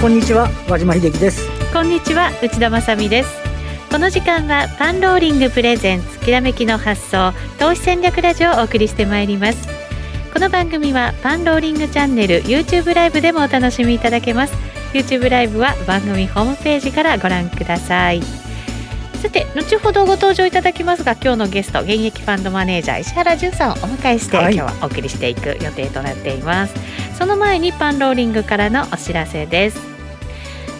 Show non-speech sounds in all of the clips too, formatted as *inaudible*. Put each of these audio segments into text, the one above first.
こんにちは和島秀樹です。こんにちは内田まさです。この時間はパンローリングプレゼンツきらめきの発想投資戦略ラジオをお送りしてまいります。この番組はパンローリングチャンネル YouTube ライブでもお楽しみいただけます。YouTube ライブは番組ホームページからご覧ください。さて後ほどご登場いただきますが今日のゲスト現役ファンドマネージャー石原潤さんをお迎えして、はい、今日はお送りしていく予定となっています。その前にパンローリングからのお知らせです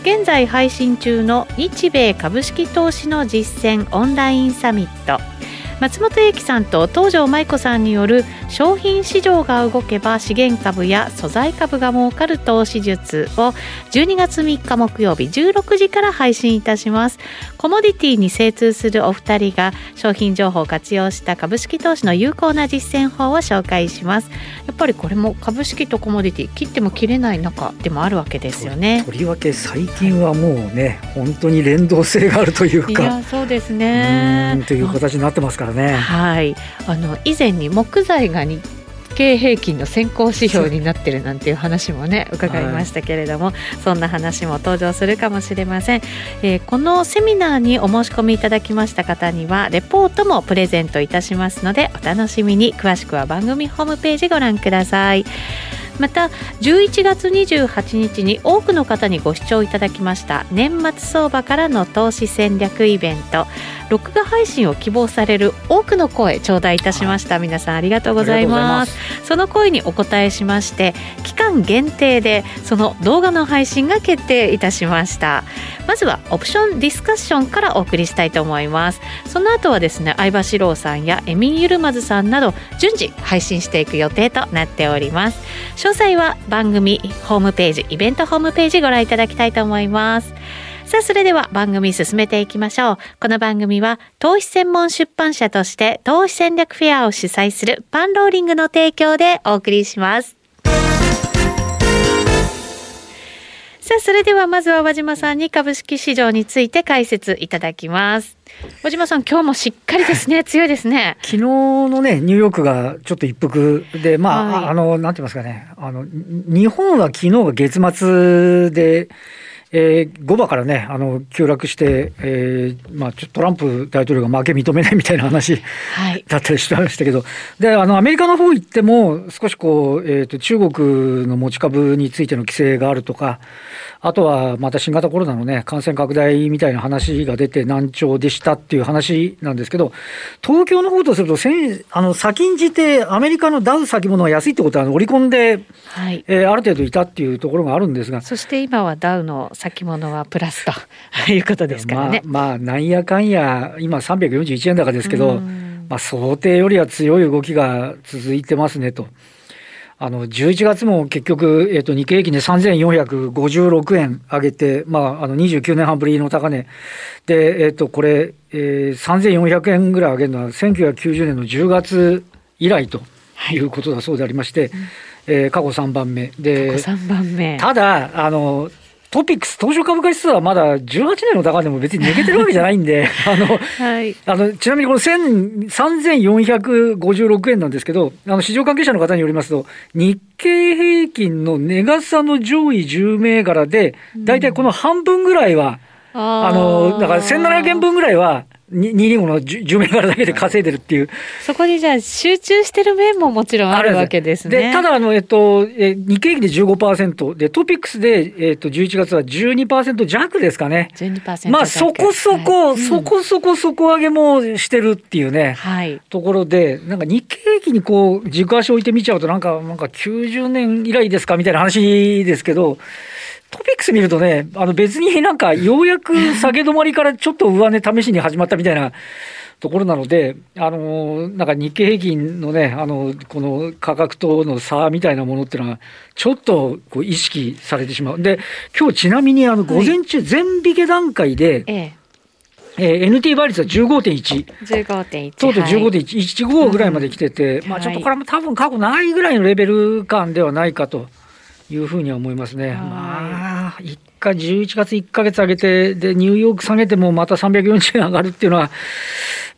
現在配信中の日米株式投資の実践オンラインサミット。松本英樹さんと東條舞子さんによる商品市場が動けば資源株や素材株が儲かる投資術を12月3日木曜日16時から配信いたします。コモディティに精通するお二人が商品情報を活用した株式投資の有効な実践法を紹介します。やっぱりこれも株式とコモディティ切っても切れない中でもあるわけですよね。とりわけ最近はもうね本当に連動性があるというか。いやそうですね。という形になってますからね。はい。あの以前に木材が日経平均の先行指標になってるなんていう話もね伺いましたけれども、はい、そんな話も登場するかもしれません、えー、このセミナーにお申し込みいただきました方にはレポートもプレゼントいたしますのでお楽しみに。詳しくは番組ホームページご覧ください。また11月28日に多くの方にご視聴いただきました年末相場からの投資戦略イベント録画配信を希望される多くの声頂戴いたしました、はい、皆さんありがとうございます。その声にお答えしまして期間限定でその動画の配信が決定いたしました。まずはオプションディスカッションからお送りしたいと思います。その後はですね相葉史郎さんやエミン・ユルマズさんなど順次配信していく予定となっております。詳細は番組ホームページイベントホームページご覧いただきたいと思いますさあ、それでは番組進めていきましょう。この番組は投資専門出版社として投資戦略フェアを主催するパンローリングの提供でお送りします。さあ、それではまずは和島さんに株式市場について解説いただきます。和島さん、今日もしっかりですね、*laughs* 強いですね。昨日のね、ニューヨークがちょっと一服で、まあ、はい、あの、なんて言いますかね、あの、日本は昨日が月末で、えー、5番からね、あの急落して、えーまあ、ちょトランプ大統領が負け認めないみたいな話、はい、だったりしてましたけど、であのアメリカの方行っても、少しこう、えーと、中国の持ち株についての規制があるとか、あとはまた新型コロナの、ね、感染拡大みたいな話が出て難聴でしたっていう話なんですけど、東京の方とすると、あの先んじてアメリカのダウ先物が安いってことは織り込んで、はい。えー、ある程度いたっていうところがあるんですが。そして今はダウの先物はプラスと *laughs* いうことですからね。まあ、まあ、なんやかんや、今341円高ですけど、まあ、想定よりは強い動きが続いてますねと。あの、11月も結局、えっ、ー、と、日経平均で3456円上げて、まあ、あの、29年半ぶりの高値。で、えっ、ー、と、これ、えー、3400円ぐらい上げるのは、1990年の10月以来ということだそうでありまして、はい、えー、過去3番目。で、過去3番目。ただ、あの、トピックス、東証株価指数はまだ18年の高値も別に抜けてるわけじゃないんで、*laughs* あの、はい、あの、ちなみにこの3456円なんですけど、あの、市場関係者の方によりますと、日経平均の値傘の上位10銘柄で、大体この半分ぐらいは、うん、あの、だから1700円分ぐらいは、225の10銘柄だけで稼いでるっていう。そこにじゃあ集中してる面ももちろんあるわけですね。で、ただ、あの、えっと、え日経平均で15%、で、トピックスで、えっと、11月は12%弱ですかね。12%まあ、そこそこ、はい、そこそこ底上げもしてるっていうね、はい、ところで、なんか日経平均にこう、軸足置いてみちゃうと、なんか、なんか90年以来ですかみたいな話ですけど、トピックス見るとね、あの別になんかようやく下げ止まりからちょっと上値試しに始まったみたいな *laughs* ところなので、あのなんか日経平均のね、あのこの価格との差みたいなものっていうのは、ちょっとこう意識されてしまう。で、今日ちなみにあの午前中、全引け段階で、えええー、NT 倍率は15.1。15.1。とうとう15.1、15ぐらいまで来てて、うん、まあちょっとこれも多分過去ないぐらいのレベル感ではないかと。いうふうには思いますね。まあ、1回、11月1か月上げて、で、ニューヨーク下げてもまた340円上がるっていうのは、*laughs*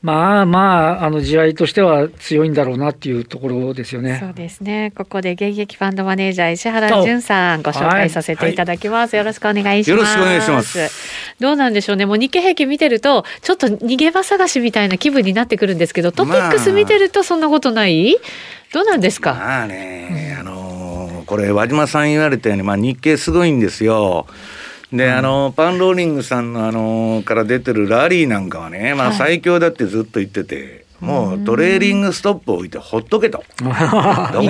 まあまあ、あの地合いとしては強いんだろうなっていうところですよね。そうですね。ここで現役ファンドマネージャー石原淳さんご紹介させていただきます、はいはい、よろしくお願いします。よろしくお願いします。どうなんでしょうね。もう日経平均見てるとちょっと逃げ場探しみたいな気分になってくるんですけど、トピックス見てるとそんなことない？どうなんですか？まあね、うん、あのこれ和島さん言われたようにまあ日経すごいんですよ。で、あの、パンローリングさんのあの、から出てるラリーなんかはね、まあ最強だってずっと言ってて、もうトレーリングストップを置いてほっとけと。*laughs* どこ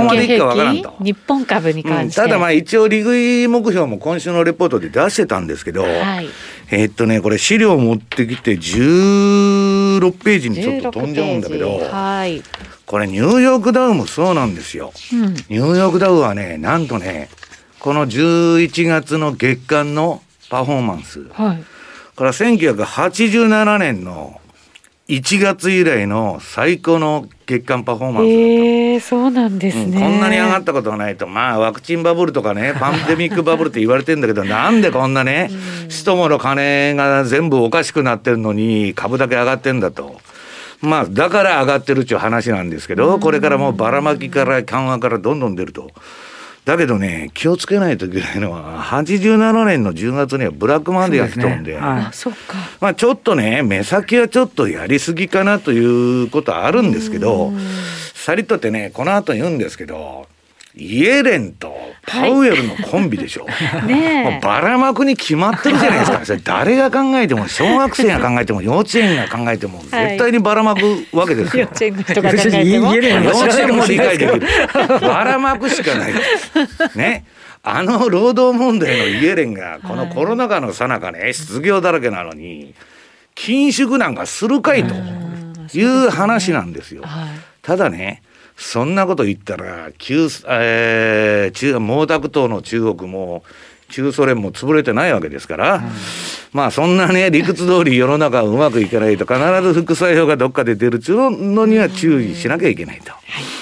までいくかわからんと。日本株に関して、うん、ただまあ一応利食い目標も今週のレポートで出してたんですけど、はい、えー、っとね、これ資料持ってきて16ページにちょっと飛んじゃうんだけど、はい、これニューヨークダウもそうなんですよ。うん、ニューヨークダウはね、なんとね、この11月の月間のパフォーマンス。はい。から1987年の1月以来の最高の月間パフォーマンスだった。えー、そうなんですね、うん、こんなに上がったことがないと、まあワクチンバブルとかね、*laughs* パンデミックバブルって言われてんだけど、なんでこんなね、人もの金が全部おかしくなってるのに株だけ上がってんだと。まあ、だから上がってるっていう話なんですけど、これからもうばらまきから緩和からどんどん出ると。だけどね、気をつけないといけないのは、87年の10月にはブラックマンデーが来とんで、でね。はい、まあちょっとね、目先はちょっとやりすぎかなということはあるんですけど、さりとってね、この後言うんですけど、イエレンとパウエルのコンビでしょ。はい、ねもうばらまくに決まってるじゃないですか。それ誰が考えても、小学生が考えても、幼稚園が考えても、絶対にばらまくわけですよ。幼稚園の人が考えても。幼稚園も理解できる。ばらまくしかない。ね。あの労働問題のイエレンが、このコロナ禍のさなかね、失業だらけなのに、緊縮なんかするかいという話なんですよ。ただね、そんなこと言ったら旧、えー、中毛沢東の中国も中ソ連も潰れてないわけですから、うん、まあそんなね理屈通り世の中うまくいかないと必ず副作用がどっかで出るっていうのには注意しなきゃいけないと。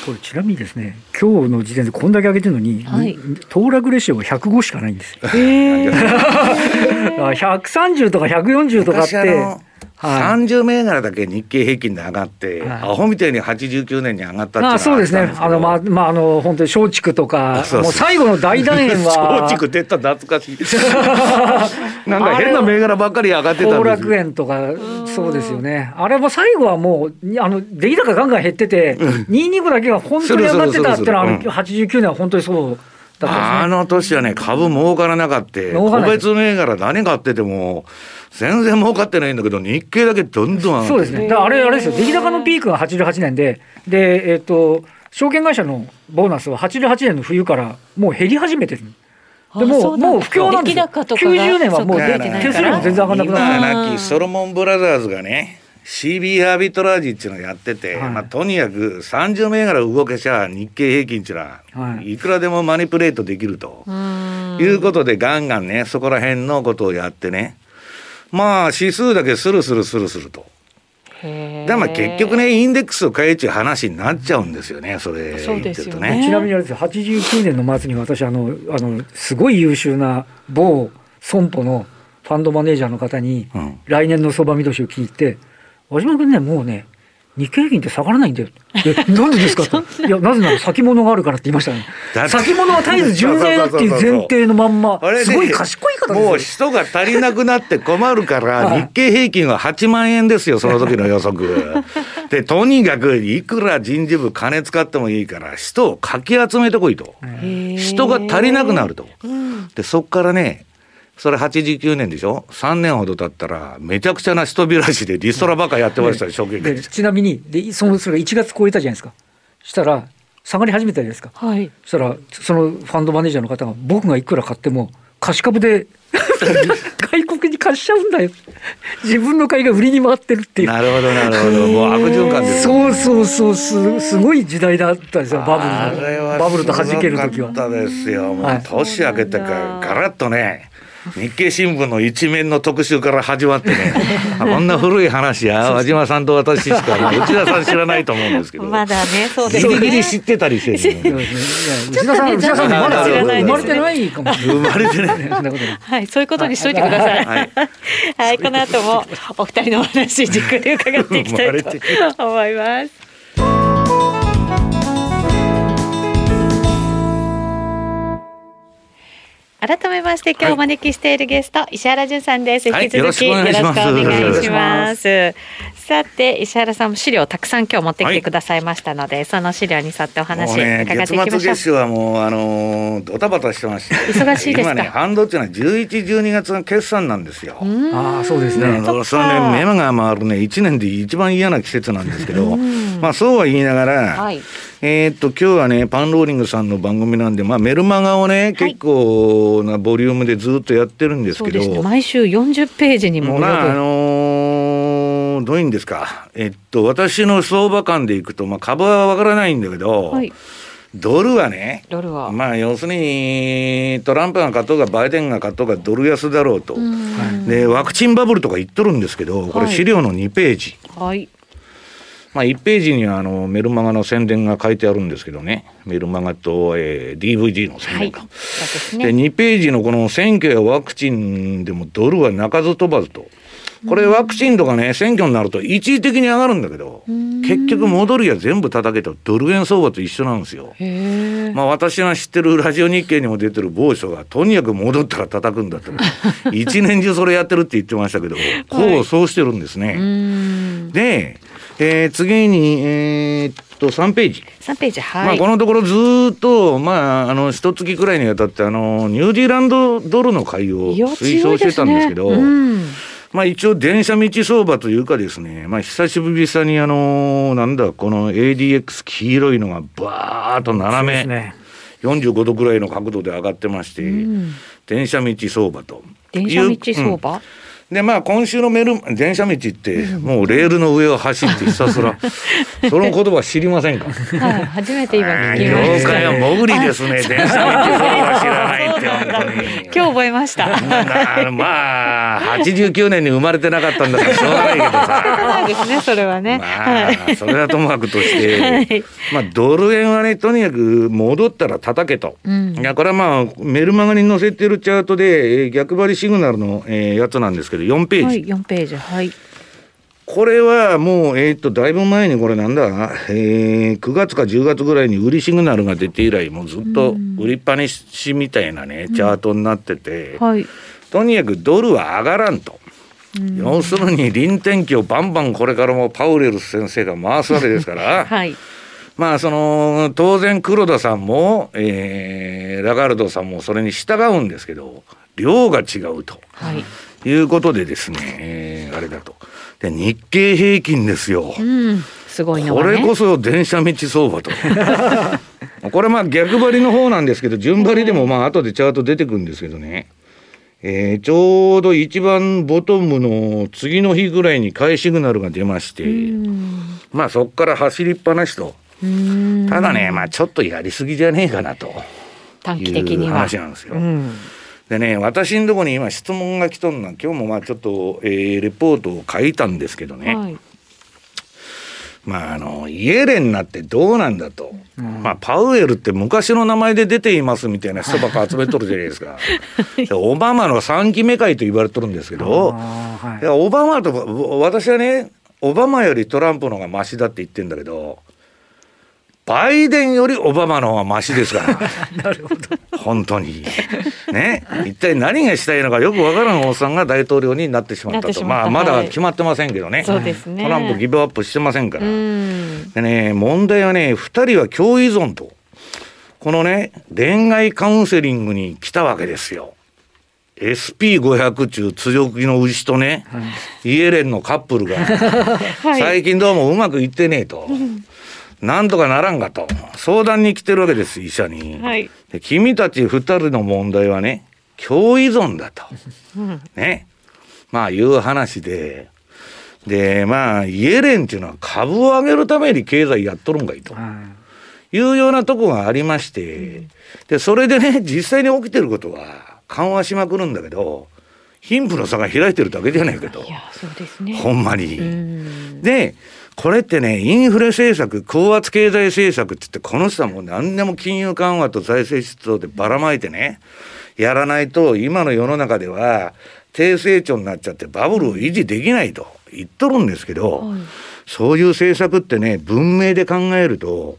これちなみにですね今日の時点でこんだけ上げてるのに、はい、騰落レシオが105しかないんですよ。えー、*laughs* 130とか140とかって。はい、30銘柄だけ日経平均で上がって、はい、アホみたいに89年に上がったってあそうですね、あのまあ、まあ、あの本当に松竹とか、もう最後の大団円は。*laughs* 松竹出た懐かしい。*laughs* なんか変な銘柄ばっかり上がってた後楽園とか、そうですよね、あれも最後はもう、あの出来高ガンガン減ってて、225だけが本当に上がってたっていうのは、89年は本当にそう。あの年はね、株儲からなかった。個別銘柄何買ってても、全然儲かってないんだけど、日経だけどんどんそうですね。だからあれ、あれですよ。出来高のピークが88年で、で、えっ、ー、と、証券会社のボーナスは88年の冬からもう減り始めてる。でももう不況なんですよ。90年はもう手数料も全然上がらなくなった。ソロモンブラザーズがね、CB アービトラージっていうのをやってて、はい、まあ、とにかく30銘柄動けちゃ日経平均っていうのは、はい、いくらでもマニプレートできるということでガンガンねそこら辺のことをやってねまあ指数だけスルスルスルスルと。でまあ結局ねインデックスを変えちゃう話になっちゃうんですよねそれ言ってるとね。ちなみにあれですよ89年の末に私あのあのすごい優秀な某損保のファンドマネージャーの方に、来年の相場見通しを聞いて和島君ねもうね日経平均って下がらないんだよ。え、*laughs* なんでですかと。いや、なぜなら先物があるからって言いましたね。先物は絶えず10年っていう前提のまんま、すごい賢い方ですもう人が足りなくなって困るから、日経平均は8万円ですよ、その時の予測。で、とにかくいくら人事部金使ってもいいから、人をかき集めてこいと。人が足りなくなると。で、そこからね、それ89年でしょ？3年ほど経ったらめちゃくちゃな人びらしでリストラばっかやってましたよ、証券会ちなみにでそのそれが1月超えたじゃないですか。したら下がり始めたじゃないですか、はい、そしたらそのファンドマネージャーの方が僕がいくら買っても貸し株で *laughs* 外国に貸しちゃうんだよ。自分の買いが売りに回ってるっていう。なるほどなるほど。もう悪循環です、そうそうそうすすごい時代だったんですよバブルのバブルと弾ける時は。ですよ。もう年明けてからガラッとね日経新聞の一面の特集から始まってね。*laughs* こんな古い話や。和島さんと私しか、まあ、内田さん知らないと思うんですけど。まだねそうですね。ギリギリ知ってたりして、*laughs* ね、内田さん内田さんまだ生まれてないかも。生まれてない。*laughs* はいそういうことにしといてください。はい、はい、この後もお二人のお話じっくり伺っていきたいと思います改めまして今日お招きしているゲスト、はい、石原潤さんです。引き続き、よろしくお願いします。さて石原さんも資料たくさん今日持ってきてくださいましたので、はい、その資料に沿ってお話伺っていきましょう。月末はもうあのドタバタしてまして、忙しいです今ね半導っていうのは11、12月の決算なんですよ。ああそうですね。それね目が回るね1年で一番嫌な季節なんですけど、まあそうは言いながら。はいえー、っと今日はねパンローリングさんの番組なんで、まあ、メルマガをね、結構なボリュームでずっとやってるんですけど、ね、毎週40ページにもまああのー、どういうんですか、えっと、私の相場感でいくと、まあ、株はわからないんだけど、はい、ドルはね、ドルは。まあ要するにトランプが勝とうがバイデンが勝とうがドル安だろうと、でワクチンバブルとか言っとるんですけど、これ資料の2ページ。はいまあ、1ページにはあのメルマガの宣伝が書いてあるんですけどね。メルマガと、えー、DVD の宣伝か、はい。で、ね、2ページのこの選挙やワクチンでもドルは鳴かず飛ばずと。これワクチンとかね選挙になると一時的に上がるんだけど結局戻りは全部叩けと。ドル円相場と一緒なんですよ。まあ私が知ってるラジオ日経にも出てる某所がとにかく戻ったら叩くんだって *laughs* 一年中それやってるって言ってましたけどこうそうしてるんですね。でえー、次に、えー、っと、3ページ。3ページ、はい。まあ、このところずっと、まあ、あの、一月くらいにわたって、あの、ニュージーランドドルの買いを推奨してたんですけど、ねうん、まあ、一応、電車道相場というかですね、まあ、久しぶりに、あの、なんだ、この ADX 黄色いのがバーッと斜め、ね、45度くらいの角度で上がってまして、うん、電車道相場と。電車道相場、うんでまあ今週のメル電車道ってもうレールの上を走ってひたすら *laughs* その言葉知りませんか？はい、初めて今聞きました。業界は潜りですね。電車道は知らないって本当に。今日覚えました。まあ89年に生まれてなかったんだからしょうがないけどさ。ですねそれはね。まあそれはともかくとして、はい、まあドル円はねとにかく戻ったら叩けと。うん、いやこれはまあメルマガに載せてるチャートで逆張りシグナルの、えー、やつなんですけど。ど4ページ、はい、4ページはい。これはもう、えっ、ー、と、だいぶ前にこれなんだ、えー、9月か10月ぐらいに売りシグナルが出て以来、もうずっと売りっぱなしみたいなね、チャートになってて、はい、とにかくドルは上がらんと。要するに臨転機をバンバンこれからもパウレル先生が回すわけですから、*laughs* はい、まあその当然黒田さんも、えー、ラガルドさんもそれに従うんですけど量が違うと。はいいうことでですね、えー、あれだと。で、日経平均ですよ。うん、すごいの、ね、これこそ電車道相場と。*laughs* これまあ逆張りの方なんですけど、順張りでもまあ後でチャート出てくるんですけどね。えー、ちょうど一番ボトムの次の日ぐらいに買いシグナルが出まして、まあそこから走りっぱなしと。ただね、まあちょっとやりすぎじゃねえかなと。短期的には。話なんですよ。うんでね私のとこに今質問が来とんの今日もまあちょっと、えー、レポートを書いたんですけどね、はい、まああのイエレンなってどうなんだと、うん、まあパウエルって昔の名前で出ていますみたいな人ばっか集めとるじゃないですか。*laughs* オバマの3期目会と言われとるんですけど、はい、オバマと私はねオバマよりトランプの方がマシだって言ってんだけどバイデンよりオバマの方がマシですから。*laughs* なるほど。本当に。ね。一体何がしたいのかよくわからんおっさんが大統領になってしまったと。まあ、まだ決まってませんけどね。そうですね。トランプギブアップしてませんから。でね、問題はね、二人は共依存と。このね、恋愛カウンセリングに来たわけですよ。SP500 中強気の牛とね、はい、イエレンのカップルが、*laughs* 最近どうもうまくいってねえと。なんとかならんかと。相談に来てるわけです医者に、はい、で君たち2人の問題はね共依存だと、うん、ね。まあいう話で。でまあイエレンっていうのは株を上げるために経済やっとるんかいと、い。うようなとこがありまして、でそれでね実際に起きてることは緩和しまくるんだけど、貧富の差が開いてるだけじゃないけど。いや、そうですね。ほんまに。で、これってね、インフレ政策、高圧経済政策って言って、この人はもう何でも金融緩和と財政出動でばらまいてね、やらないと、今の世の中では、低成長になっちゃってバブルを維持できないと言っとるんですけど、はい、そういう政策ってね、文明で考えると、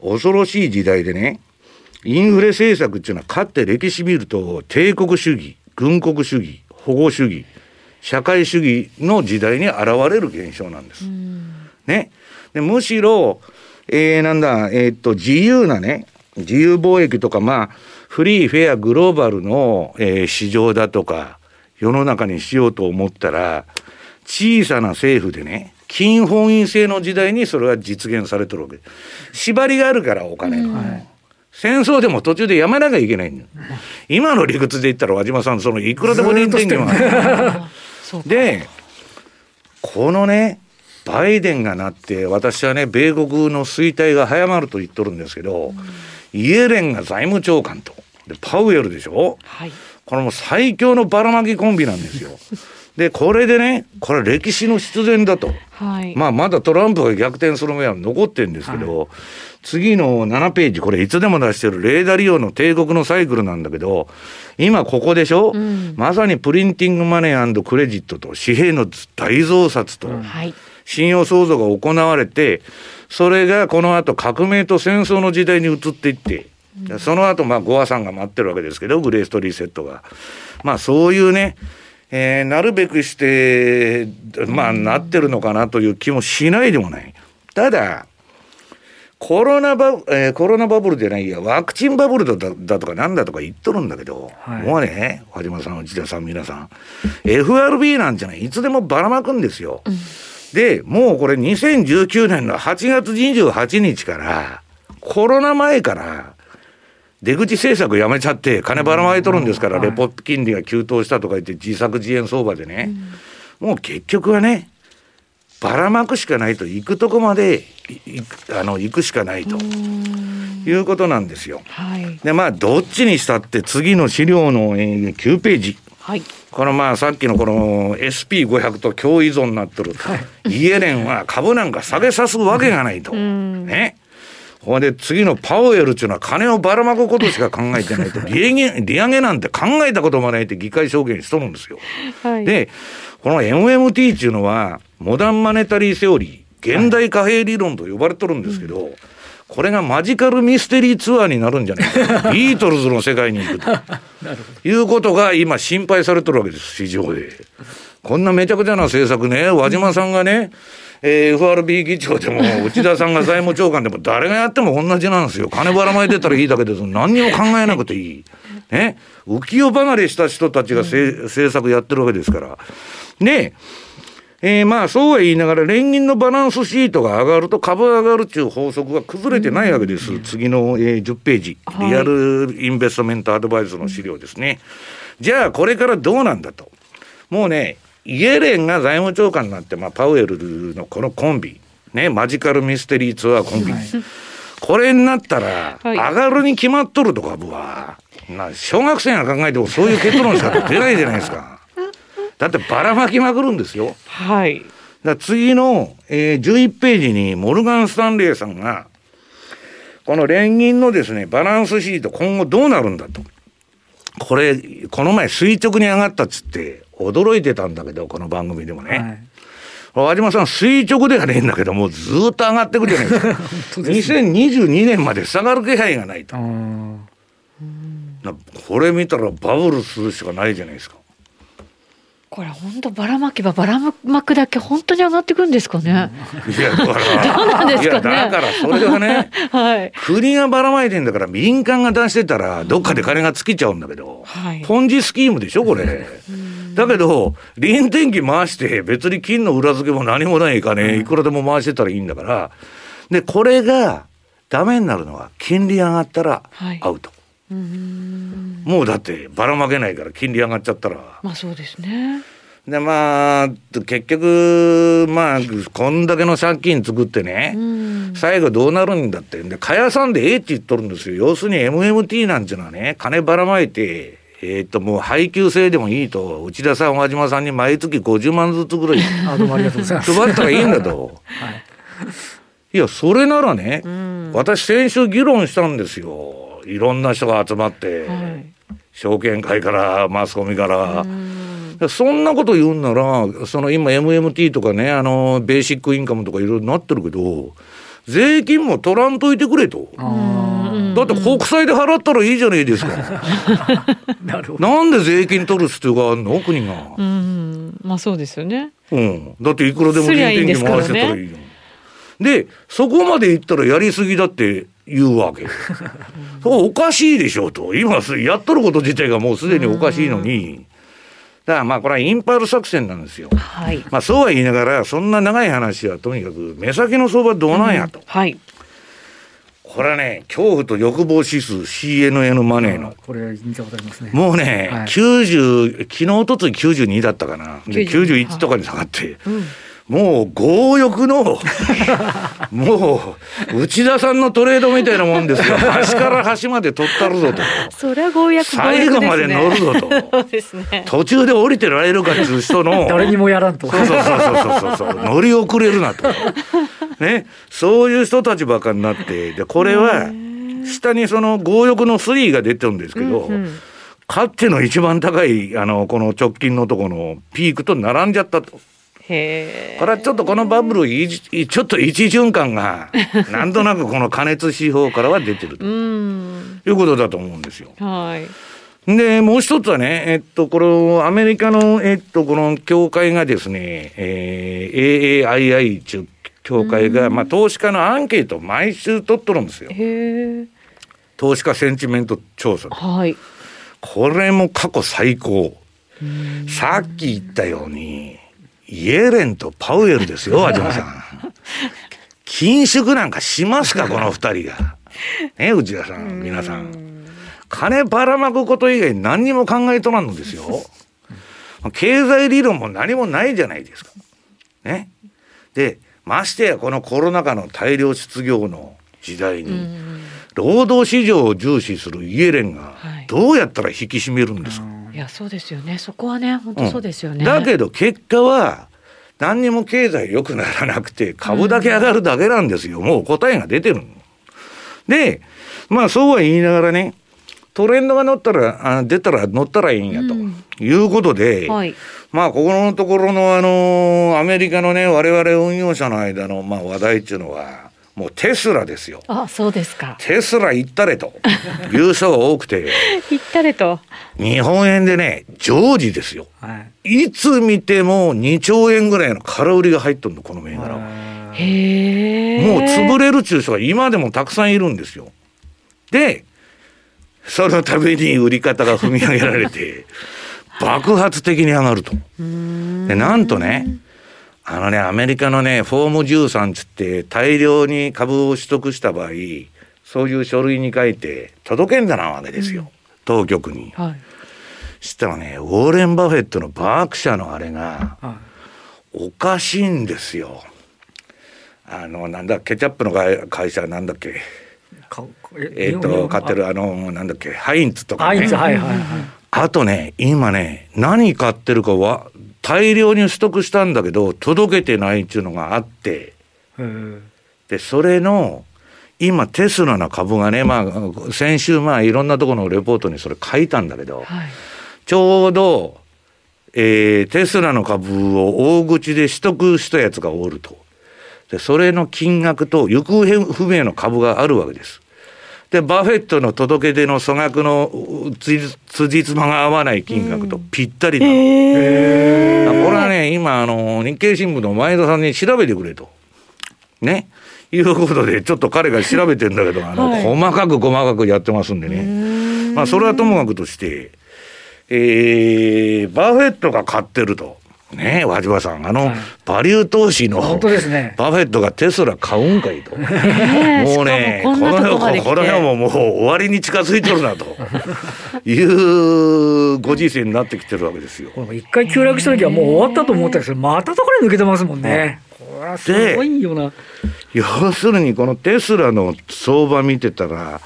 恐ろしい時代でね、インフレ政策っていうのは、かって歴史見ると、帝国主義、軍国主義、保護主義、社会主義の時代に現れる現象なんです。ね。でむしろ、えー、なんだ、えー、っと、自由なね、自由貿易とか、まあ、フリー、フェア、グローバルの、えー、市場だとか、世の中にしようと思ったら、小さな政府でね、金本位制の時代にそれは実現されてるわけ。縛りがあるからお金が、戦争でも途中でやめなきゃいけないんだ *laughs* 今の理屈で言ったら和島さんそのいくらでも臨転機もある *laughs* でこのねバイデンがなって私はね米国の衰退が早まると言っとるんですけど、うん、イエレンが財務長官と。でパウエルでしょ、はい、これも最強のばらまきコンビなんですよ。*laughs* でこれでねこれ歴史の必然だと、はい、まあまだトランプが逆転する目は残ってるんですけど、はい、次の7ページこれいつでも出してるレーダー利用の帝国のサイクルなんだけど今ここでしょ、うん、まさにプリンティングマネークレジットと紙幣の大増刷と、信用創造が行われてそれがこの後革命と戦争の時代に移っていってその後まあゴアさんが待ってるわけですけどグレーストリーセットが。まあそういうねえー、なるべくして、まあ、なってるのかなという気もしないでもない。ただ、コロナバ,、えー、コロナバブルじゃないや、ワクチンバブルだだとかなんだとか言っとるんだけど、はい、もうね、和島さん、内田さん、皆さん、FRB なんじゃない、いつでもばらまくんですよ。うん、で、もうこれ2019年の8月28日から、コロナ前から、出口政策やめちゃって金ばらまいとるんですから、レポ金利が急騰したとか言って自作自演相場でね、もう結局はねばらまくしかないと行くとこまであの行くしかないということなんですよ。はい、でまあどっちにしたって次の資料の、えー、9ページ。はい、このまあさっきのこの SP500 と共依存になってる、はい、イエレンは株なんか下げさすわけがないと。ね。ほんで次のパウエルっていうのは金をばらまくことしか考えてないと利上げ利上げなんて考えたこともないって議会証言しとるんですよ。はい、でこの MMT っていうのはモダンマネタリーセオリー現代貨幣理論と呼ばれとるんですけど、はい、これがマジカルミステリーツアーになるんじゃないか *laughs* ビートルズの世界に行くと *laughs* いうことが今心配されてるわけです市場で。こんなめちゃくちゃな政策ね和島さんがね、えー、FRB 議長でも内田さんが財務長官でも誰がやっても同じなんですよ。金ばらまいてたらいいだけです。何にも考えなくていい。ね。浮世離れした人たちが、うん、政策やってるわけですから。で、え。ー、まあそうは言いながら連銀のバランスシートが上がると株上がるっていう法則が崩れてないわけです。うん、次の、えー、10ページ、リアルインベストメントアドバイスの資料ですね。じゃあこれからどうなんだと。もうね、イエレンが財務長官になって、まあ、パウエルのこのコンビ、ね、マジカルミステリーツアーコンビ、はい、これになったら、上がるに決まっとると株は、な小学生が考えてもそういう結論しか出ないじゃないですか。だってばらまきまくるんですよ。はい。だ次の、えー、11ページにモルガン・スタンレーさんが、この連銀のですね、バランスシート今後どうなるんだと。これ、この前垂直に上がったっつって、驚いてたんだけど、この番組でもね。はい、和島さん、垂直ではねえんだけど、もうずっと上がってくじゃない *laughs* ですか。2022年まで下がる気配がないと。これ見たらバブルするしかないじゃないですか。これ本当ばらまけばばらまくだけ本当に上がってくんですかね。いやだからどうなんですかね。だからそれはね、*laughs* はい、国がばらまいてんだから民間が出してたらどっかで金が尽きちゃうんだけど、はい、ポンジスキームでしょこれ。だけど臨転機回して別に金の裏付けも何もない金いくらでも回してたらいいんだからでこれがダメになるのは金利上がったらアウト。はいもうだってばらまけないから金利上がっちゃったら。まあそうですね。でまあ結局まあこんだけの借金作ってね、最後どうなるんだって。でかやさんでええって言っとるんですよ。要するに MMT なんていうのはね金ばらまいてえっ、と、もう配給制でもいいと、内田さん、和島さんに毎月50万ずつぐらい *laughs* あどうもありがとうございます。配ったらいいんだと。*laughs* はい。いや、それならね、うん。私先週議論したんですよ。いろんな人が集まって、はい証券会からマスコミから。うんそんなこと言うんなら、その今 MMT とかね、あの、ベーシックインカムとかいろいろなってるけど、税金も取らんといてくれと。あだって国債で払ったらいいじゃないですか。あ、*laughs* なるほど。なんで税金取る必要があるの？国が。うんまあそうですよね。うん。だっていくらでも人件費回してたらいいじゃん。で、そこまで言ったらやりすぎだって言うわけ。*laughs* そこおかしいでしょうと。今すやっとること自体がもうすでにおかしいのに。だからまあこれはインパール作戦なんですよ。はい。まあそうは言いながら、そんな長い話はとにかく目先の相場どうなんやと。はい。これはね、恐怖と欲望指数 CNN マネーの。これ見たことありますね。もうね、はい90、昨日、おとつい92だったかな。で、92 91とかに下がって、うん。もう強欲の、*laughs* もう、内田さんのトレードみたいなもんですよ。端から端まで取ったるぞと。それは強約強約ですね。最後まで乗るぞと。そうですね。途中で降りてられるかっていう人の、*laughs* 誰にもやらんと。そうそうそうそうそうそう、乗り遅れるなと。ね、そういう人たちばっかになって、で、これは、下にその強欲の3が出てるんですけど、うんうんかつての一番高い、あの、この直近のところのピークと並んじゃったと。これはちょっとこのバブル、いじちょっと一循環が、なんとなくこの加熱指標からは出てるとうん。いうことだと思うんですよ。はい。で、もう一つはね、えっと、これ、アメリカの、えっと、この協会がですね、えー AAII っていう協会が、まあ、投資家のアンケートを毎週取っとるんですよ。へえ。投資家センチメント調査。はい。これも過去最高。さっき言ったように、イエレンとパウエルですよ、和島さん。緊縮なんかしますか、*laughs* この二人が。ね、内田さん、皆さん。金ばらまくこと以外何にも考えとらんのですよ。経済理論も何もないじゃないですか。ね。で、ましてやこのコロナ禍の大量失業の時代に、うん。労働市場を重視するイエレンがはいどうやったら引き締めるんですか、いやそうですよね。そこはね本当そうですよね。だけど結果は何にも経済良くならなくて株だけ上がるだけなんですよ。もう答えが出てるの。で、まあそうは言いながらね、トレンドが乗ったら、あ出たら乗ったらいいんやとうんいうことで、はい。まあここのところのあのアメリカのね、我々運用者の間のまあ話題っていうのは、もうテスラですよ。あそうですか。テスラ行ったれという人が多くて、行ったれと。日本円でね、常時ですよ。はい。いつ見ても2兆円ぐらいの空売りが入っとるの、この銘柄は。へえ。もう潰れるっていう人が今でもたくさんいるんですよ。で、そのために売り方が踏み上げられて、*laughs* 爆発的に上がると。で、なんとね、あのね、アメリカのね、フォーム13つって大量に株を取得した場合、そういう書類に書いて届けんだなわけですよ。当局に。はい。したらね、ウォーレン・バフェットのバーク社のあれが、はおかしいんですよ。あの、なんだ、ケチャップの会会社なんだっけ？えっ、と、買ってる、あの、なんだっけ、ハインツとかね。はいはいはい。あとね、今ね、何買ってるかは、大量に取得したんだけど、届けてないっていうのがあって、で、それの、今、テスラの株がね、まあ、先週、まあ、いろんなところのレポートにそれ書いたんだけど、はい。ちょうど、えーテスラの株を大口で取得したやつがおると。で、それの金額と行方不明の株があるわけです。で、バフェットの届け出の粗額のうつ辻褄が合わない金額とぴったりなの。へだからこれはね、今、あの、日経新聞の前田さんに調べてくれと。ね。いうことで、ちょっと彼が調べてんだけど、あの、はい細かく細かくやってますんでね。まあ、それはともかくとして、えー、バフェットが買ってると。ね和島さん、あの、はいバリュー投資の、本当ですね。バフェットがテスラ買うんかいと。*laughs* えもうね、この世、こまで来てこの世ももう終わりに近づいてるなと *laughs* いうご時世になってきてるわけですよ。一回急落した時はもう終わったと思ったんですけど、またところに抜けてますもんね。これはすごいよな。要するにこのテスラの相場見てたら、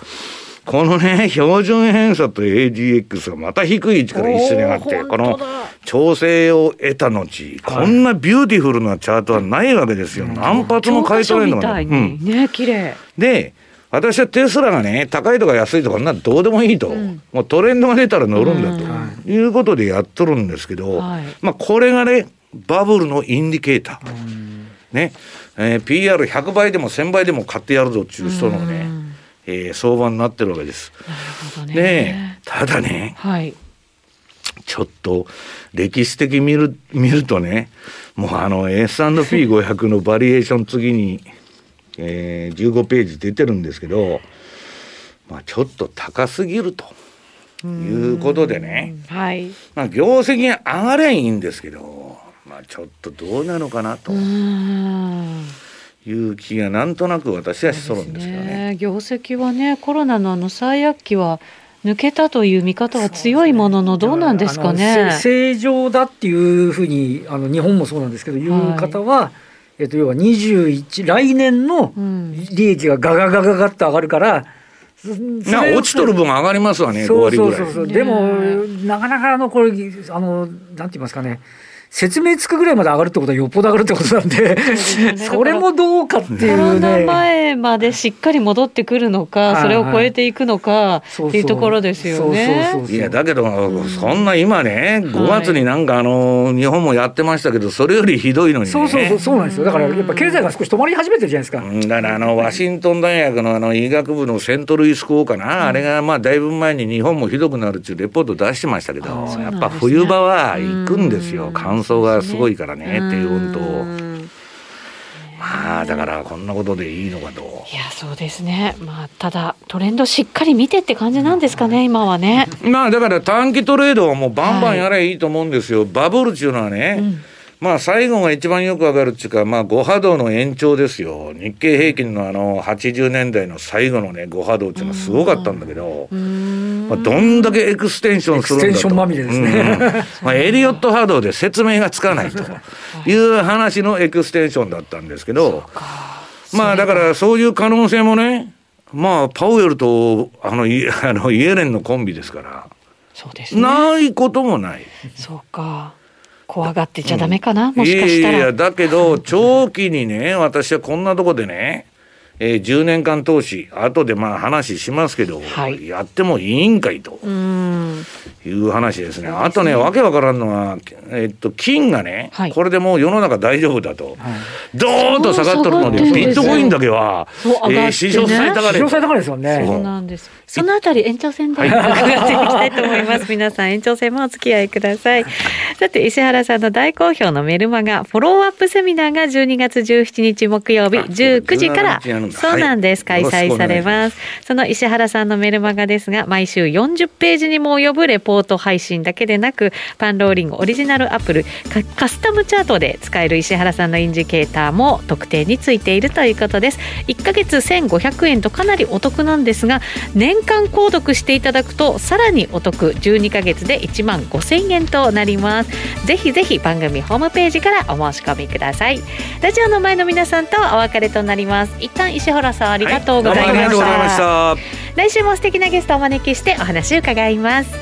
このね標準偏差と AGX がまた低い位置から一緒に上がってこの調整を得た後こんなビューティフルなチャートはないわけですよ、何発も買い取れるのがね。ね綺麗で私はテスラがね高いとか安いとかなどうでもいいと、うん、もうトレンドが出たら乗るんだと、いうことでやっとるんですけど、はい、まあこれがねバブルのインディケーター、ね、えー、PR100 倍でも1000倍でも買ってやるぞっていう人のね、えー、相場になってるわけです。なるほどね、ただね、はい、ちょっと歴史的見る見るとねもうあの S&P500 のバリエーション次にえー、15ページ出てるんですけど、まあ、ちょっと高すぎるということでね、はい。まあ、業績が上がればいいんですけど、まあ、ちょっとどうなのかなと。いう気がなんとなく私はしそうなんですけどね、ね、業績はねコロナのあの最悪期は抜けたという見方は強いもののどうなんですかね。正常だっていうふうにあの日本もそうなんですけど、いう方は、えっと、要は21来年の利益がガガガガガッと上がるから、うん、な落ちとる分上がりますわね、そうそうそうそう、でも、なかなかあのこれあの、なんて言いますかね、説明つくぐらいまで上がるってことはよっぽど上がるってことなんで、それもどうかっていうね。コロナ前までしっかり戻ってくるのか、それを超えていくのかっていうところですよね。いや、だけど、そんな今ね、5月になんかあの、日本もやってましたけど、それよりひどいのに、ね、そうそうそう、そうなんですよ。だからやっぱ経済が少し止まり始めてるじゃないですか。だからあの、ワシントン大学のあの医学部のセントルイス校かな、あれがまあだいぶ前に日本もひどくなるっていうレポート出してましたけど、やっぱ冬場は行くんですよ。乾燥がすごいからね、低温と。まあだからこんなことでいいのかと。いやそうですね。まあただトレンドしっかり見てって感じなんですかね、うん、今はね。まあだから短期トレードはもうバンバンやればいいと思うんですよ。はい、バブルっていうのはね。うんまあ最後が一番よくわかるっていうか、まあ5波動の延長ですよ。日経平均のあの80年代の最後のね5波動っていうのはすごかったんだけど、まあ、どんだけエクステンションするんだと。エクステンションまみれですね。うん、まあ、エリオット波動で説明がつかないという話のエクステンションだったんですけど、まあだからそういう可能性もね、まあパウエルとあのイあのイエレンのコンビですから、そうです、ね、ないこともない。そうか。怖がってちゃダメかな、うん、もしかしたら。いやいや、だけど、長期にね、私はこんなとこでね、えー、10年間投資、後でまあ話しますけど、はい、やってもいいんかいという話ですね。あとね、わけわからんのは、えー、っと、金がね、はい、これでもう世の中大丈夫だと、はい、ドーンと下がってるのに、ビットコインだけは、えー、史上最高値。史上最高値ですよね。そう。なんです。そのあたり延長戦で伺っていきたいと思います。*laughs* 皆さん延長戦もお付き合いください。さて、石原さんの大好評のメルマガ、フォローアップセミナーが12月17日木曜日19時から。そうなんです、開催されます。その石原さんのメルマガですが毎週40ページにも及ぶレポート配信だけでなくパンローリングオリジナルアプリカスタムチャートで使える石原さんのインジケーターも特定についているということです。1ヶ月1500円とかなりお得なんですが年間購読していただくとさらにお得12ヶ月で1万5000円となります。ぜひぜひ番組ホームページからお申し込みください。ラジオの前の皆さんとお別れとなります。一旦石原さんさんありがとうございました、来週も素敵なゲストをお招きしてお話を伺います